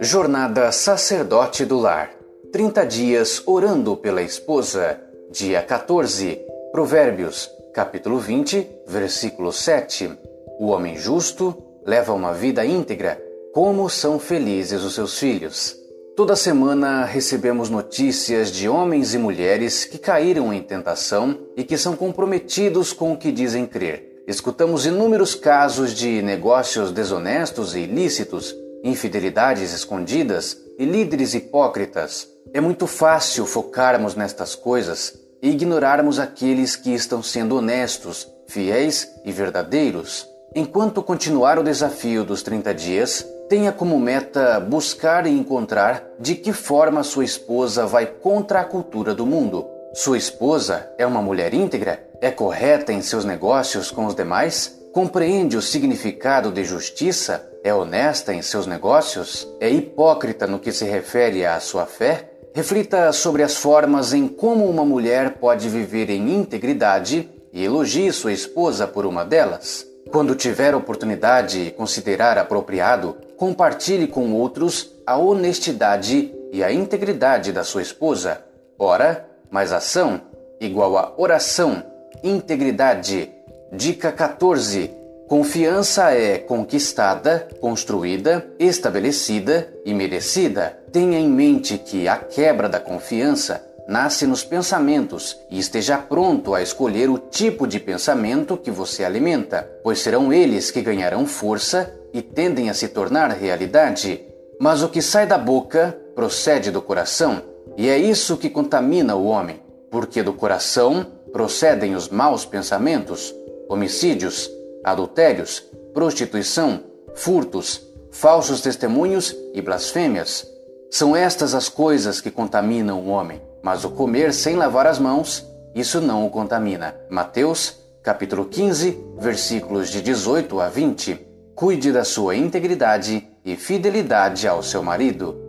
Jornada Sacerdote do Lar 30 dias orando pela esposa. Dia 14. Provérbios, capítulo 20, versículo 7. O homem justo leva uma vida íntegra. Como são felizes os seus filhos. Toda semana recebemos notícias de homens e mulheres que caíram em tentação e que são comprometidos com o que dizem crer. Escutamos inúmeros casos de negócios desonestos e ilícitos infidelidades escondidas e líderes hipócritas. É muito fácil focarmos nestas coisas e ignorarmos aqueles que estão sendo honestos, fiéis e verdadeiros. Enquanto continuar o desafio dos 30 dias, tenha como meta buscar e encontrar de que forma sua esposa vai contra a cultura do mundo. Sua esposa é uma mulher íntegra? É correta em seus negócios com os demais? Compreende o significado de justiça? É honesta em seus negócios? É hipócrita no que se refere à sua fé? Reflita sobre as formas em como uma mulher pode viver em integridade e elogie sua esposa por uma delas. Quando tiver oportunidade e considerar apropriado, compartilhe com outros a honestidade e a integridade da sua esposa. Ora mais ação igual a oração, integridade Dica 14. Confiança é conquistada, construída, estabelecida e merecida. Tenha em mente que a quebra da confiança nasce nos pensamentos e esteja pronto a escolher o tipo de pensamento que você alimenta, pois serão eles que ganharão força e tendem a se tornar realidade. Mas o que sai da boca procede do coração, e é isso que contamina o homem, porque do coração procedem os maus pensamentos homicídios, adultérios, prostituição, furtos, falsos testemunhos e blasfêmias. São estas as coisas que contaminam o homem, mas o comer sem lavar as mãos, isso não o contamina. Mateus, capítulo 15, versículos de 18 a 20. Cuide da sua integridade e fidelidade ao seu marido.